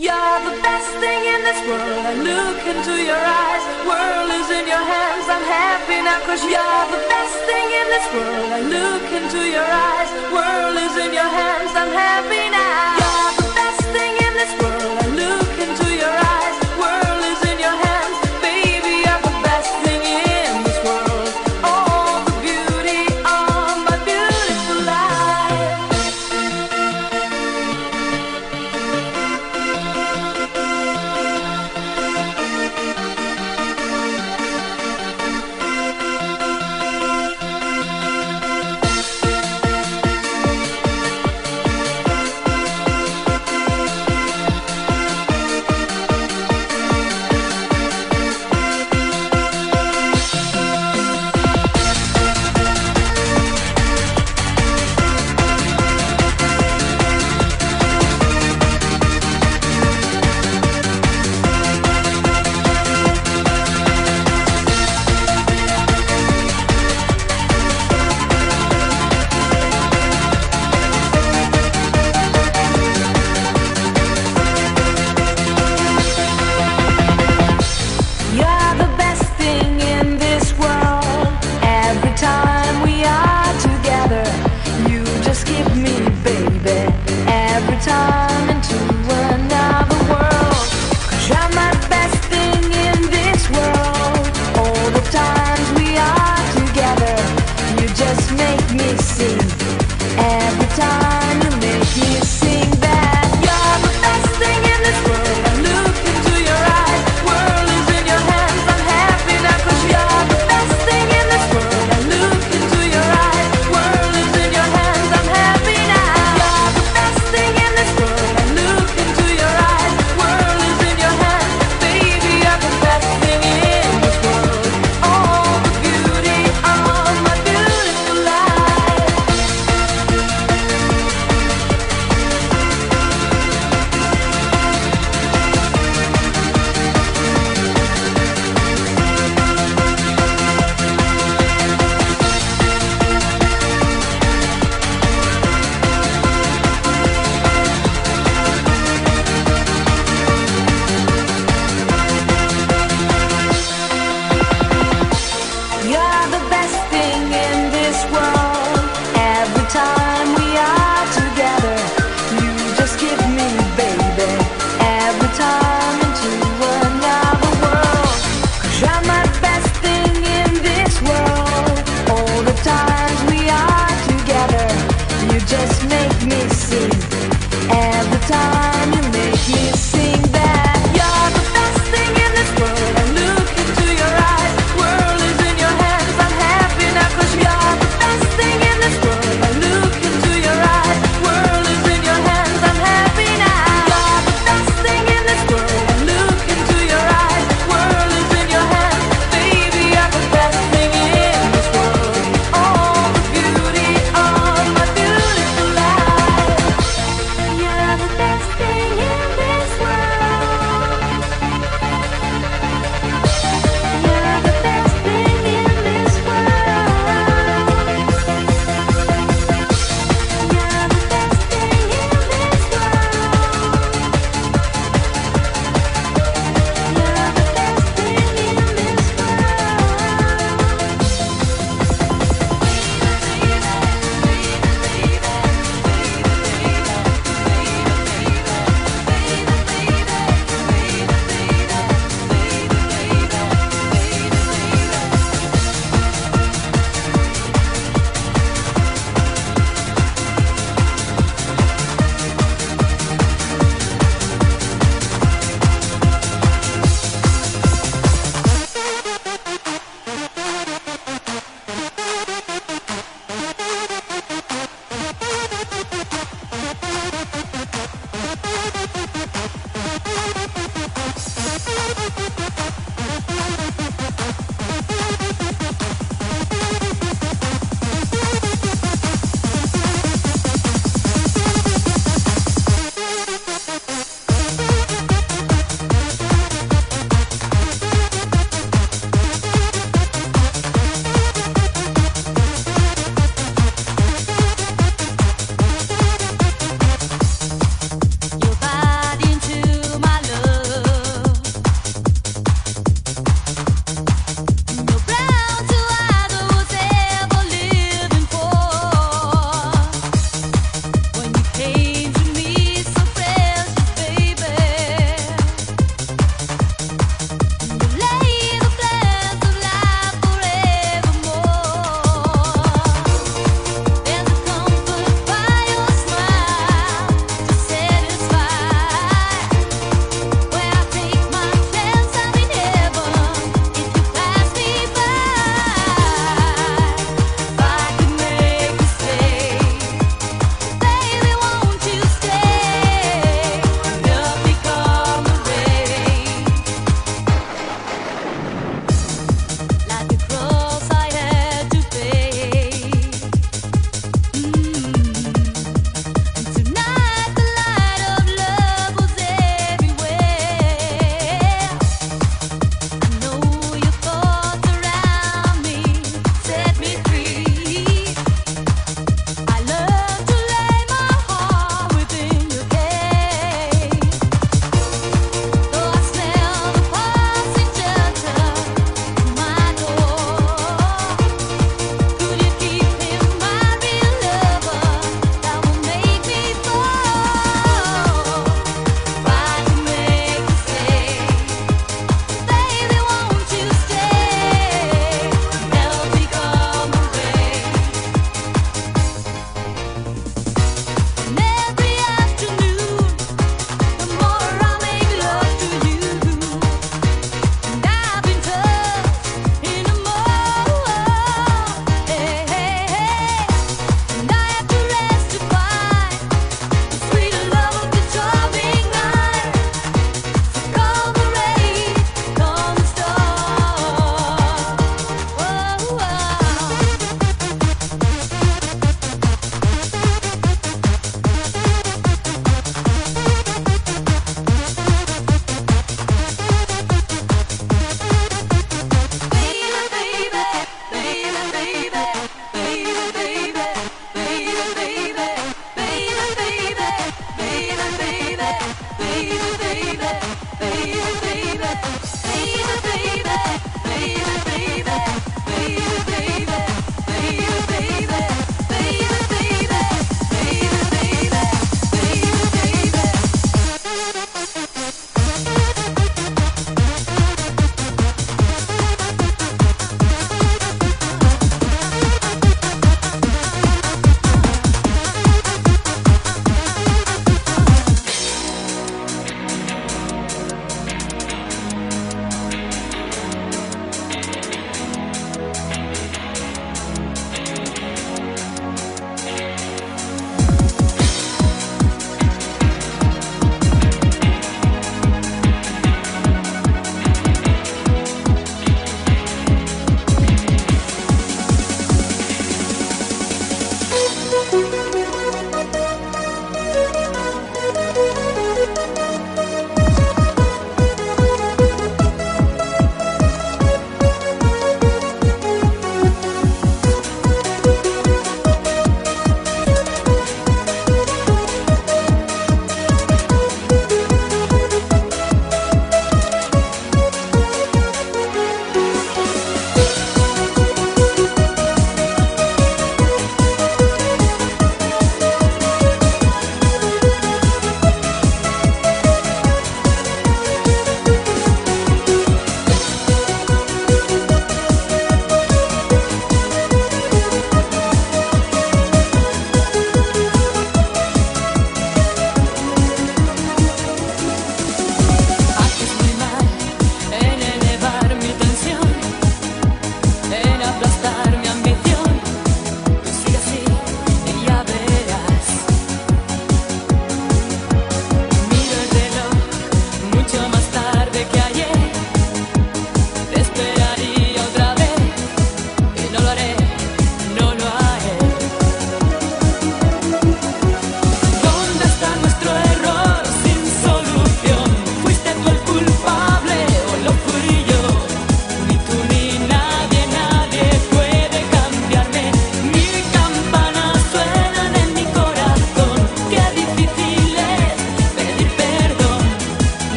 You're the best thing in this world. I look into your eyes. World is in your hands. I'm happy now cause you're the best thing in this world. I look into your eyes. World is in your hands. I'm happy now.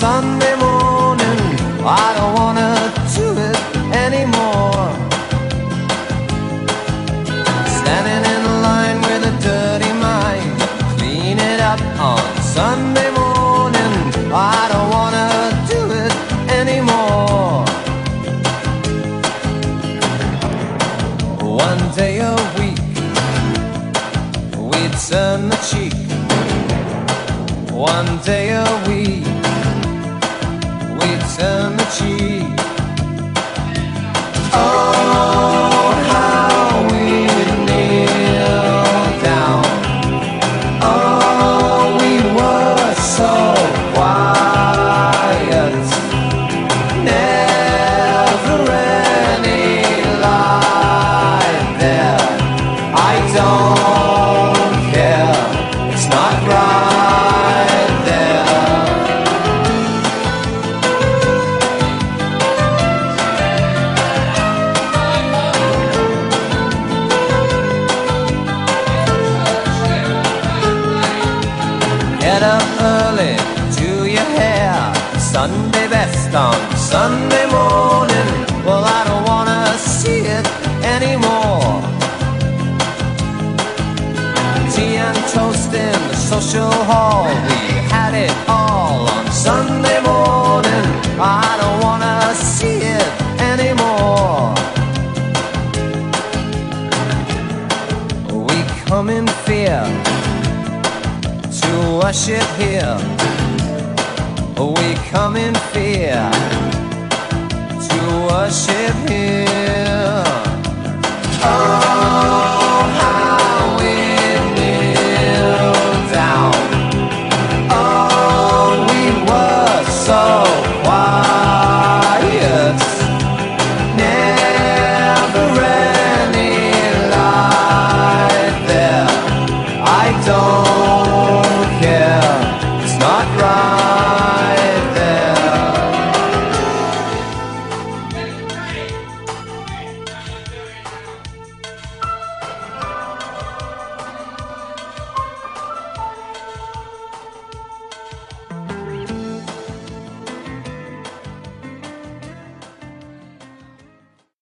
Sunday. to worship Him, We come in fear to worship Him, Oh.